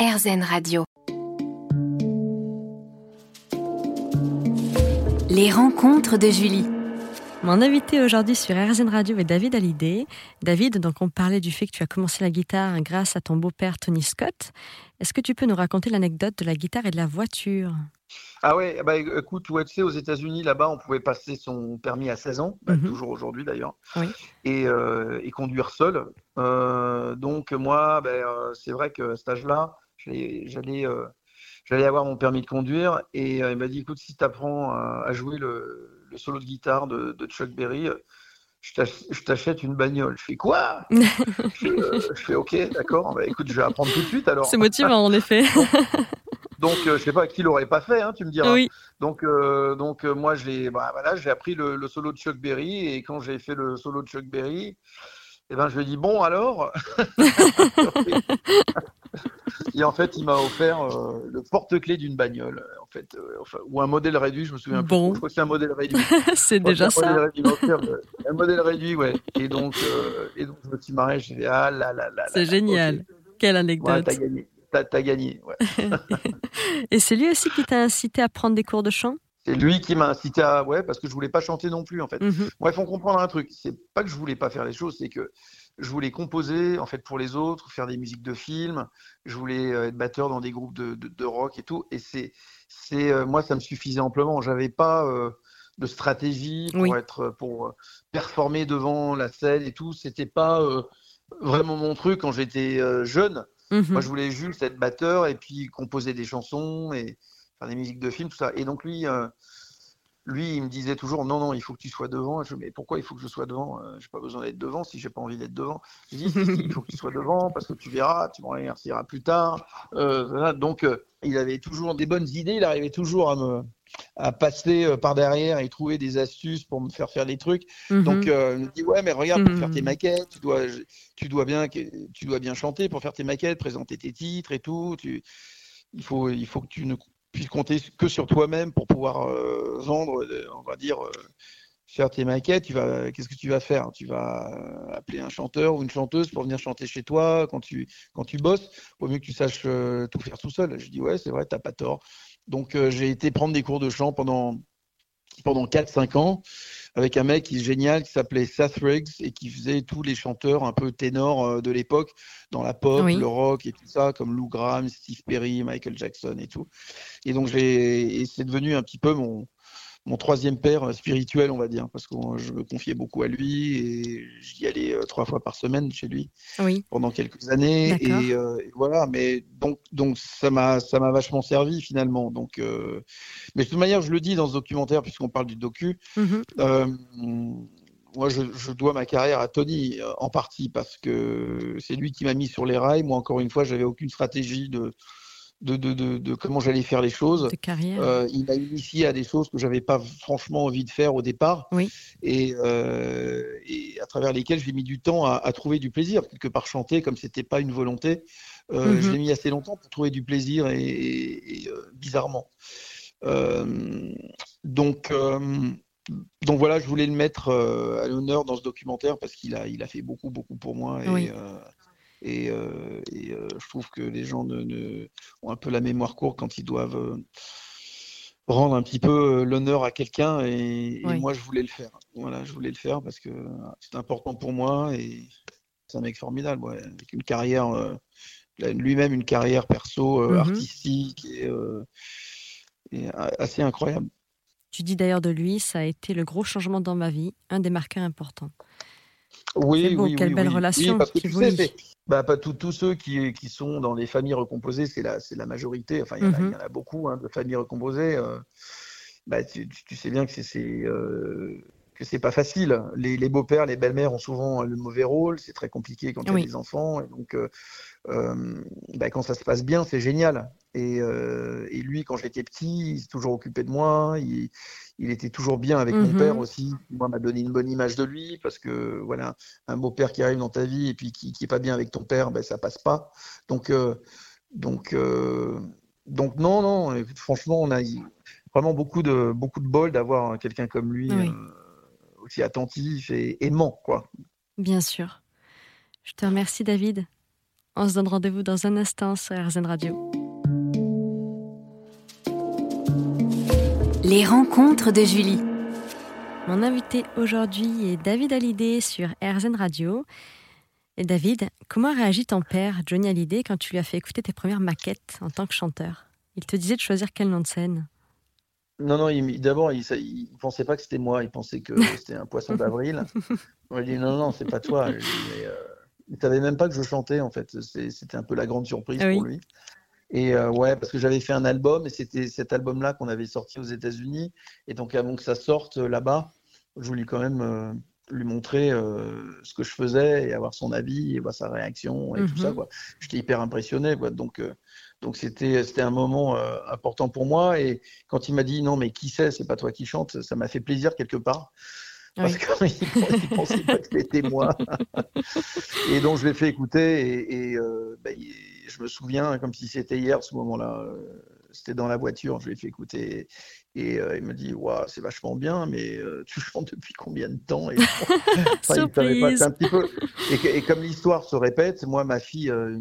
RZN Radio. Les rencontres de Julie. Mon invité aujourd'hui sur RZN Radio est David Hallyday. David, donc on parlait du fait que tu as commencé la guitare grâce à ton beau-père Tony Scott. Est-ce que tu peux nous raconter l'anecdote de la guitare et de la voiture? Ah ouais, bah écoute, tu sais, aux États-Unis, là-bas, on pouvait passer son permis à 16 ans, bah, Mhm. toujours aujourd'hui d'ailleurs, Oui. et, euh, et conduire seul. Euh, donc moi, ben, euh, c'est vrai que à cet âge-là, j'allais j'allais euh, j'allais avoir mon permis de conduire, et euh, il m'a dit, écoute, si tu apprends à, à jouer le, le solo de guitare de, de Chuck Berry, je t'ach- je t'achète une bagnole. Je fais quoi? Je, fais, euh, je fais ok, d'accord. Bah, écoute, je vais apprendre tout de suite alors. C'est motivant en effet. Donc, euh, je sais pas qui l'aurait pas fait, hein, tu me diras. oui. Donc, euh, donc euh, moi, j'ai bah, voilà, j'ai appris le, le solo de Chuck Berry et quand j'ai fait le solo de Chuck Berry, eh ben, je lui ai dit bon alors? et en fait, il m'a offert euh, le porte-clés d'une bagnole, en fait, euh, enfin, ou un modèle réduit, je me souviens plus. Bon. Je crois que c'est un modèle réduit. c'est Je déjà un ça. modèle réduit, offert, euh, un modèle réduit, ouais. Et donc, euh, et donc, je me suis marré. J'ai dit ah là là là. là, C'est génial. Quelle Ouais, anecdote. t'as gagné. T'as, t'as gagné. Ouais. et c'est lui aussi qui t'a incité à prendre des cours de chant? C'est lui qui m'a incité à ouais parce que je voulais pas chanter non plus en fait. Mhm. Bref, faut comprendre un truc. C'est pas que je voulais pas faire les choses, c'est que je voulais composer en fait pour les autres, faire des musiques de films. Je voulais euh, être batteur dans des groupes de, de, de rock et tout. Et c'est, c'est euh, moi ça me suffisait amplement. J'avais pas euh, de stratégie pour Oui. être pour performer devant la scène et tout. C'était pas euh, vraiment mon truc quand j'étais jeune. Mhm. Moi, je voulais juste être batteur et puis composer des chansons et faire des musiques de films, tout ça. Et donc, lui, lui, il me disait toujours non, non, il faut que tu sois devant. Je dis, mais pourquoi il faut que je sois devant? Euh, J'ai pas besoin d'être devant si j'ai pas envie d'être devant. Je dis, il faut que tu sois devant parce que tu verras, tu m'en remercieras plus tard. Euh, voilà. Donc, euh, il avait toujours des bonnes idées. Il arrivait toujours à me à passer par derrière et trouver des astuces pour me faire faire des trucs. Mhm. Donc, euh, il me dit ouais, mais regarde, pour faire tes Mhm. maquettes, tu dois, tu dois bien, tu dois bien chanter pour faire tes maquettes, présenter tes titres et tout. Tu, il faut, il faut que tu ne puisses compter que sur toi-même pour pouvoir euh, vendre, euh, on va dire, euh, faire tes maquettes. Tu vas, qu'est-ce que tu vas faire? Tu vas appeler un chanteur ou une chanteuse pour venir chanter chez toi quand tu, quand tu bosses. Vaut mieux que tu saches tout faire tout seul. Je dis ouais, c'est vrai, t'as pas tort. Donc, j'ai été prendre des cours de chant pendant pendant 4-5 ans avec un mec qui est génial qui s'appelait Seth Riggs et qui faisait tous les chanteurs un peu ténors euh, de l'époque dans la pop, Oui. le rock et tout ça, comme Lou Gramm, Steve Perry, Michael Jackson et tout. Et donc j'ai et c'est devenu un petit peu mon mon troisième père euh, spirituel, on va dire, parce que euh, je me confiais beaucoup à lui et j'y allais euh, trois fois par semaine chez lui Oui. pendant quelques années et, euh, et voilà mais donc donc ça m'a ça m'a vachement servi finalement donc euh, mais de toute manière je le dis dans ce documentaire puisqu'on parle du docu Mhm. euh, moi je, je dois ma carrière à Tony en partie parce que c'est lui qui m'a mis sur les rails moi encore une fois j'avais aucune stratégie de de, de, de, de comment j'allais faire les choses De carrière. euh, il m'a initié à des choses que j'avais pas franchement envie de faire au départ Oui. et, euh, et à travers lesquelles j'ai mis du temps à, à trouver du plaisir quelque part chanter comme c'était pas une volonté euh, Mhm. je l'ai mis assez longtemps pour trouver du plaisir et, et, et, euh, bizarrement donc donc voilà je voulais le mettre à l'honneur dans ce documentaire parce qu'il a il a fait beaucoup beaucoup pour moi et Oui. Et, euh, et, euh, je trouve que les gens ne, ne- ont un peu la mémoire courte quand ils doivent euh, rendre un petit peu l'honneur à quelqu'un et, moi je voulais le faire. Voilà, je voulais le faire parce que c'est important pour moi et c'est un mec formidable, ouais, avec une carrière, euh, lui-même une carrière perso, euh, Mhm. artistique et, euh, et assez incroyable. Tu dis d'ailleurs de lui, ça a été le gros changement dans ma vie, un des marqueurs importants. Oui, beau, oui, quelle oui, belle oui. relation Oui, parce que tu sais, bah, pas tous ceux qui, qui sont dans les familles recomposées, c'est la, la majorité. Enfin, il y, en a- Mhm. il y en a beaucoup hein, de familles recomposées. euh, bah, tu, sais bien que c'est euh, que c'est pas facile. Les, les beaux-pères, les belles-mères ont souvent le mauvais rôle. C'est très compliqué quand il y a des enfants. Et donc, euh, euh, bah, quand ça se passe bien, c'est génial. Et, euh, et lui, quand j'étais petit, il s'est toujours occupé de moi. Il, il était toujours bien avec mon Mhm. père aussi. Moi, m'a donné une bonne image de lui parce que voilà, un beau-père qui arrive dans ta vie et puis qui, qui est pas bien avec ton père, ben ça passe pas. Donc, euh, donc, euh, donc non, non. franchement, on a eu vraiment beaucoup de beaucoup de bol d'avoir quelqu'un comme lui, Oui. euh, aussi attentif et aimant, quoi. Bien sûr. Je te remercie, David. On se donne rendez-vous dans un instant sur RZN Radio. Les rencontres de Julie. Mon invité aujourd'hui est David Hallyday sur RZN Radio. Et David, comment réagit ton père, Johnny Hallyday, quand tu lui as fait écouter tes premières maquettes en tant que chanteur? Il te disait de choisir quel nom de scène? Non, non, d'abord, il ne pensait pas que c'était moi, il pensait que c'était un poisson d'avril. On lui dit non, non, c'est pas toi. Euh, il ne savait même pas que je chantais, en fait. C'était un peu la grande surprise pour lui. Et euh, ouais, parce que j'avais fait un album, et c'était cet album-là qu'on avait sorti aux États-Unis. Et donc, avant que ça sorte euh, là-bas, je voulais quand même lui montrer euh, ce que je faisais et avoir son avis et voir sa réaction et tout ça. Mhm. J'étais hyper impressionné. Quoi. Donc, euh, donc c'était, c'était un moment euh, important pour moi. Et quand il m'a dit non, mais qui c'est, c'est pas toi qui chante, ça m'a fait plaisir quelque part. Parce qu'il pensait pas que c'était moi. et donc je l'ai fait écouter et, ben, je me souviens comme si c'était hier ce moment-là. C'était dans la voiture, je l'ai fait écouter et euh, il me dit, waouh, c'est vachement bien, mais euh, tu chantes depuis combien de temps et, enfin, un petit peu... et, comme l'histoire se répète, moi, ma fille, euh,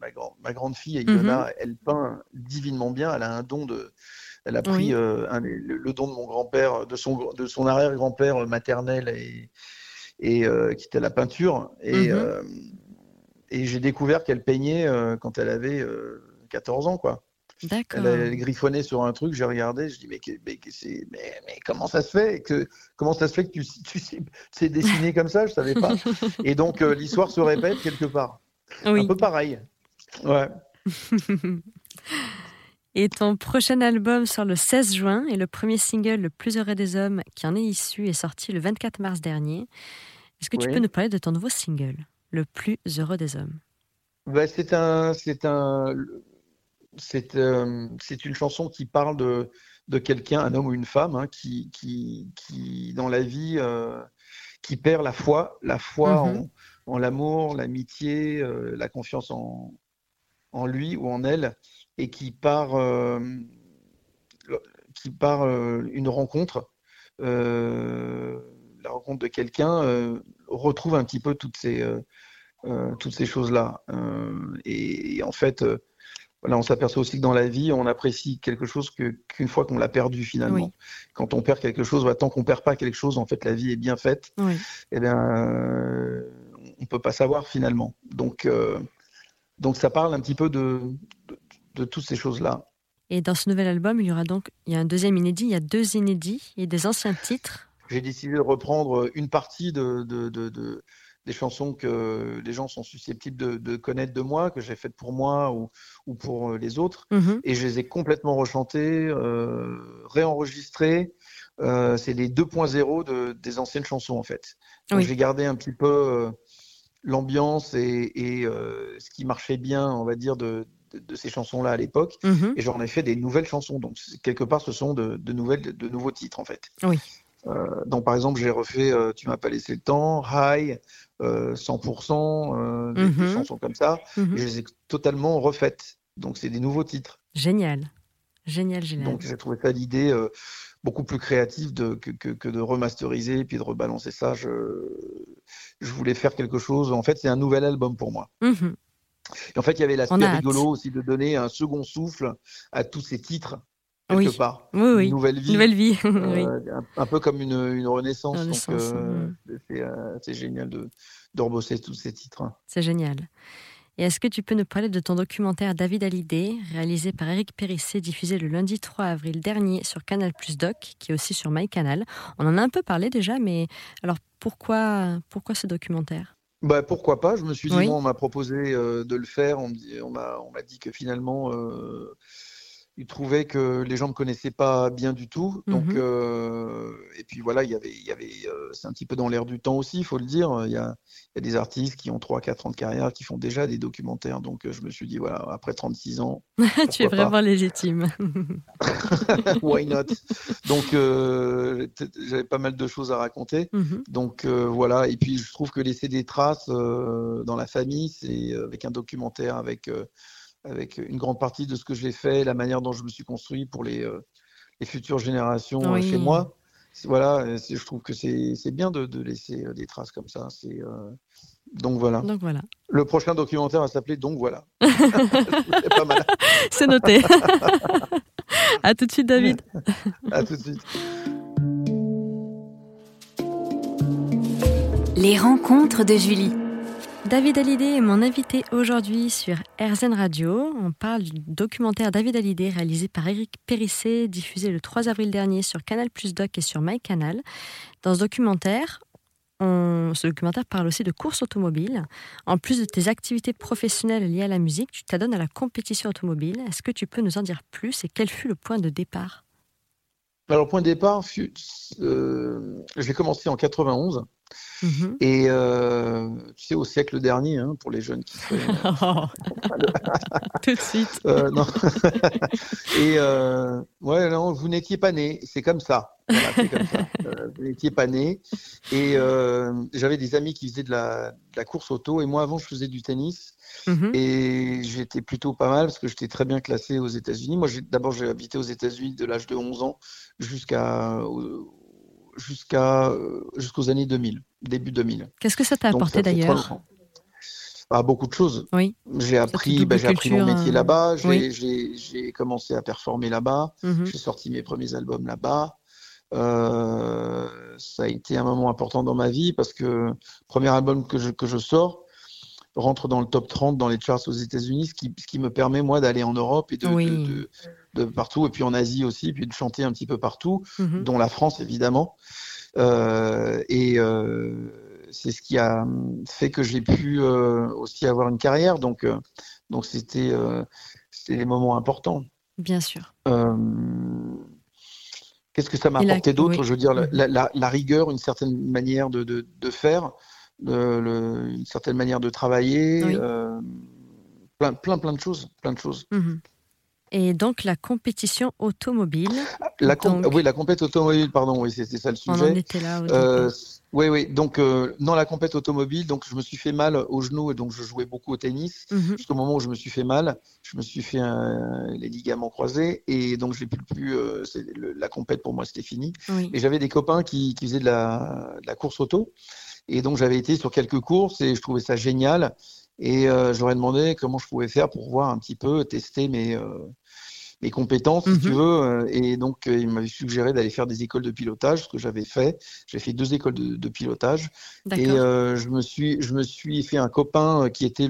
ma, grand, ma, grande fille, Ilona, mhm. elle peint divinement bien. Elle a un don de. Elle a pris le, don de mon grand-père, de son, de son arrière-grand-père maternel et, et qui était la peinture. Et, mhm. Et j'ai découvert qu'elle peignait quand elle avait 14 ans, quoi. Elle, elle, griffonnait sur un truc, j'ai regardé, je dis mais, mais, mais, mais, comment ça se fait que comment ça se fait que tu, tu sais, dessiner comme ça? Je savais pas. Et donc euh, l'histoire se répète quelque part. Un peu pareil. Ouais. Et ton prochain album sort le 16 juin et le premier single, Le plus heureux des hommes, qui en est issu, est sorti le 24 mars dernier. Est-ce que tu peux nous parler de ton nouveau single, Le plus heureux des hommes bah, C'est un, c'est un, euh, c'est une chanson qui parle de, de quelqu'un, un homme ou une femme, hein, qui, qui, qui, dans la vie, euh, qui perd la foi, la foi mhm. en, l'amour, l'amitié, euh, la confiance en, en, lui ou en elle, et qui part, qui part une rencontre, la rencontre de quelqu'un, retrouve un petit peu toutes ces, toutes ces choses-là. Et, en fait, voilà, on s'aperçoit aussi que dans la vie, on apprécie quelque chose qu'une fois qu'on l'a perdu finalement. Quand on perd quelque chose, bah, tant qu'on perd pas quelque chose, en fait, la vie est bien faite. Oui. Eh bien, euh, on peut pas savoir finalement. Donc, euh, donc ça parle un petit peu de, de, toutes ces choses-là. Et dans ce nouvel album, il y aura donc il y a un deuxième inédit, il y a deux inédits et des anciens titres. J'ai décidé de reprendre une partie de, de, de des chansons que les gens sont susceptibles de, connaître de moi, que j'ai faites pour moi ou, ou pour euh, les autres. Mhm. Et je les ai complètement rechantées, euh, réenregistrées. Euh, c'est les 2.0 de, des anciennes chansons, en fait. Donc j'ai gardé un petit peu l'ambiance et, et ce qui marchait bien, on va dire, de, de, ces chansons-là à l'époque. Mhm. Et j'en ai fait des nouvelles chansons. Donc, quelque part, ce sont de, de nouvelles, de, nouveaux titres, en fait. Oui. Euh, donc, par exemple, j'ai refait Tu m'as pas laissé le temps, High, 100%, euh, des, mhm. chansons comme ça. Mhm. Et je les ai totalement refaites. Donc, c'est des nouveaux titres. Génial. Génial, génial. Donc, j'ai trouvé ça l'idée euh, beaucoup plus créative de, que, que, de remasteriser et puis de rebalancer ça. Je, je voulais faire quelque chose. En fait, c'est un nouvel album pour moi. Mhm. Et en fait, il y avait l'aspect rigolo aussi de donner un second souffle à tous ces titres quelque oui. part. Oui, oui. Une nouvelle vie. Nouvelle vie. Euh, un, peu comme une, une renaissance. euh, euh, c'est génial de, de rebosser tous ces titres. C'est génial. Et est-ce que tu peux nous parler de ton documentaire David Hallyday, réalisé par Eric Périssé, diffusé le lundi 3 avril dernier sur Canal Plus Doc, qui est aussi sur MyCanal? On en a un peu parlé déjà, mais alors pourquoi, pourquoi ce documentaire? Bah, pourquoi pas? Je me suis dit, on m'a proposé de le faire. On, on m'a dit que finalement, il trouvait que les gens me connaissaient pas bien du tout. Donc, mhm. euh, et puis voilà, il y avait, il y avait, euh, c'est un petit peu dans l'air du temps aussi, il faut le dire. Il y a, il y a des artistes qui ont 3-4 ans de carrière qui font déjà des documentaires. Donc, euh, je me suis dit, voilà, après 36 ans. tu es vraiment légitime. Why not? Donc, j'avais pas mal de choses à raconter. Mhm. Donc, voilà. Et puis, je trouve que laisser des traces dans la famille, c'est avec un documentaire, avec avec une grande partie de ce que j'ai fait, la manière dont je me suis construit pour les, euh, les futures générations euh, chez moi. voilà, je trouve que c'est bien de, de, laisser des traces comme ça. C'est donc voilà. Donc voilà. Le prochain documentaire va s'appeler Donc voilà. C'est noté. à tout de suite, David. à tout de suite. Les rencontres de Julie. David Hallyday est mon invité aujourd'hui sur RZN Radio. On parle du documentaire David Hallyday réalisé par Eric Périssé, diffusé le 3 avril dernier sur Canal Plus Doc et sur MyCanal. Dans ce documentaire, ce documentaire parle aussi de course automobile. En plus de tes activités professionnelles liées à la musique, tu t'adonnes à la compétition automobile. Est-ce que tu peux nous en dire plus et quel fut le point de départ? Alors, le point de départ, euh, j'ai commencé en 91. Mhm. Et euh, tu sais, au siècle dernier, hein, pour les jeunes qui seraient. Tout de suite. Euh, non. et euh, ouais, non, vous n'étiez pas né. C'est comme ça. Voilà, comme ça. vous n'étiez pas né. Et j'avais des amis qui faisaient de la, de la, course auto. Et moi, avant, je faisais du tennis. Mhm. Et j'étais plutôt pas mal parce que j'étais très bien classé aux États-Unis. Moi, d'abord, j'ai habité aux États-Unis de l'âge de 11 ans jusqu'à jusqu'à euh, jusqu'aux années 2000, début 2000. Qu'est-ce que ça t'a apporté d'ailleurs? ah, beaucoup de choses. Oui. J'ai appris, bah, j'ai appris mon métier euh, là-bas. J'ai commencé à performer là-bas. Mhm. J'ai sorti mes premiers albums là-bas. Euh, ça a été un moment important dans ma vie parce que premier album que je, que je sors rentre dans le top 30 dans les charts aux États-Unis, ce qui, ce qui me permet moi d'aller en Europe et de, de, de partout, et puis en Asie aussi, puis de chanter un petit peu partout, mhm. dont la France évidemment. Euh, et euh, c'est ce qui a fait que j'ai pu euh, aussi avoir une carrière. Donc, donc c'était, des moments importants. Bien sûr. Qu'est-ce que ça m'a apporté d'autre? Je veux dire, mhm. la, la, la, rigueur, une certaine manière de, de, de faire, le, une certaine manière de travailler, plein, plein, plein de choses, plein de choses. Mhm et donc la compétition automobile. La Oui, la compétition automobile, pardon, oui, c'était ça le sujet. On en était là. Euh, oui, oui. Donc, euh, dans la compétition automobile, donc je me suis fait mal au genou et donc je jouais beaucoup au tennis. Mhm. Jusqu'au moment où je me suis fait mal, je me suis fait les ligaments croisés et donc j'ai plus, plus euh, la compète pour moi c'était fini. Et j'avais des copains qui, qui faisaient de la, de la, course auto et donc j'avais été sur quelques courses et je trouvais ça génial. Et euh, j'aurais demandé comment je pouvais faire pour voir un petit peu, tester mes, euh, mes compétences, si tu mhm. veux. Euh, et donc, euh, il m'avait suggéré d'aller faire des écoles de pilotage, ce que j'avais fait. J'ai fait deux écoles de, de pilotage. Et euh, je, me suis, je me suis fait un copain qui était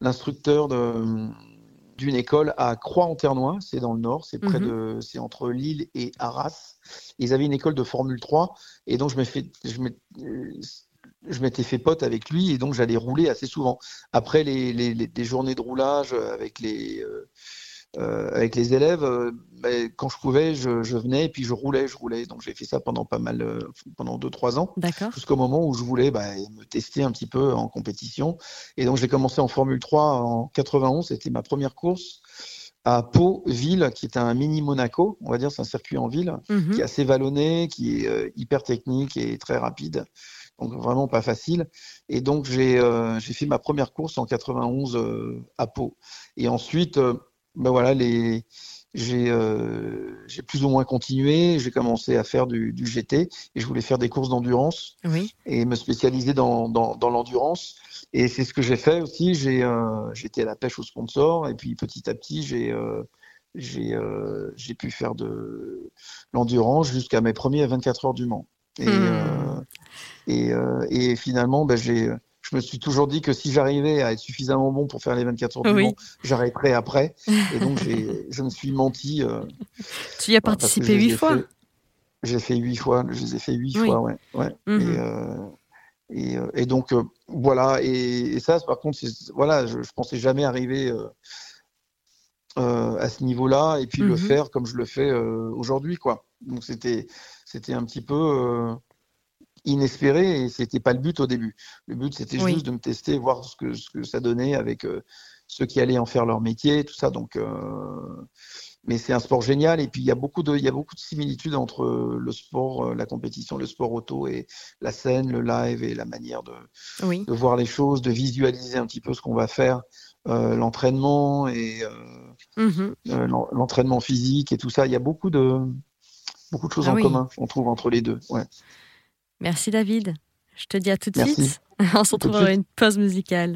l'instructeur d'une école à Croix-en-Ternois, c'est dans le nord, c'est près mhm. de, c'est entre Lille et Arras. Ils avaient une école de Formule 3, et donc je me fait, je je m'étais fait pote avec lui et donc j'allais rouler assez souvent. Après les, les, les, journées de roulage avec les, euh, avec les élèves, euh, ben, quand je pouvais, je, je, venais et puis je roulais, je roulais. Donc j'ai fait ça pendant pas mal, euh, pendant 2-3 ans. Jusqu'au moment où je voulais ben, me tester un petit peu en compétition. Et donc j'ai commencé en Formule 3 en 91, c'était ma première course à Pau, ville, qui est un mini Monaco, on va dire, c'est un circuit en ville, mhm. qui est assez vallonné, qui est hyper technique et très rapide. Donc vraiment pas facile. Et donc j'ai euh, fait ma première course en 91 à Pau. Et ensuite, ben voilà, les, j'ai euh, plus ou moins continué. J'ai commencé à faire du, du, GT et je voulais faire des courses d'endurance oui. et me spécialiser dans, dans, dans l'endurance. Et c'est ce que j'ai fait aussi. J'ai euh, j'étais à la pêche aux sponsors et puis petit à petit j'ai euh, j'ai euh, j'ai pu faire de l'endurance jusqu'à mes premiers 24 heures du Mans. Et, hmm. Et, et, finalement, ben, j'ai je me suis toujours dit que si j'arrivais à être suffisamment bon pour faire les 24 heures du oui. j'arrêterais après. Et donc, je me suis menti. Euh, tu y as participé huit fois J'ai fait huit fois. Je les ai fait huit fois, ouais. ouais. Mhm. Et, euh, et, euh, et, donc, euh, voilà. Et, et, ça, par contre, voilà, je, je pensais jamais arriver euh, euh, à ce niveau-là et puis le mhm. faire comme je le fais aujourd'hui, quoi. Donc, c'était c'était un petit peu inespéré et c'était pas le but au début. Le but c'était juste de me tester, voir ce que, ce que ça donnait avec euh, ceux qui allaient en faire leur métier, tout ça. Donc, euh, mais c'est un sport génial et puis il y a beaucoup de, il y a beaucoup de similitudes entre le sport, euh, la compétition, le sport auto et la scène, le live et la manière de, oui. de voir les choses, de visualiser un petit peu ce qu'on va faire. Euh, l'entraînement et euh, mm -hmm. l'entraînement physique et tout ça. Il y a beaucoup de, beaucoup de choses Ah en oui. commun, on trouve entre les deux. Ouais. Merci David. Je te dis à tout de Merci. suite. On se retrouve suite. une pause musicale.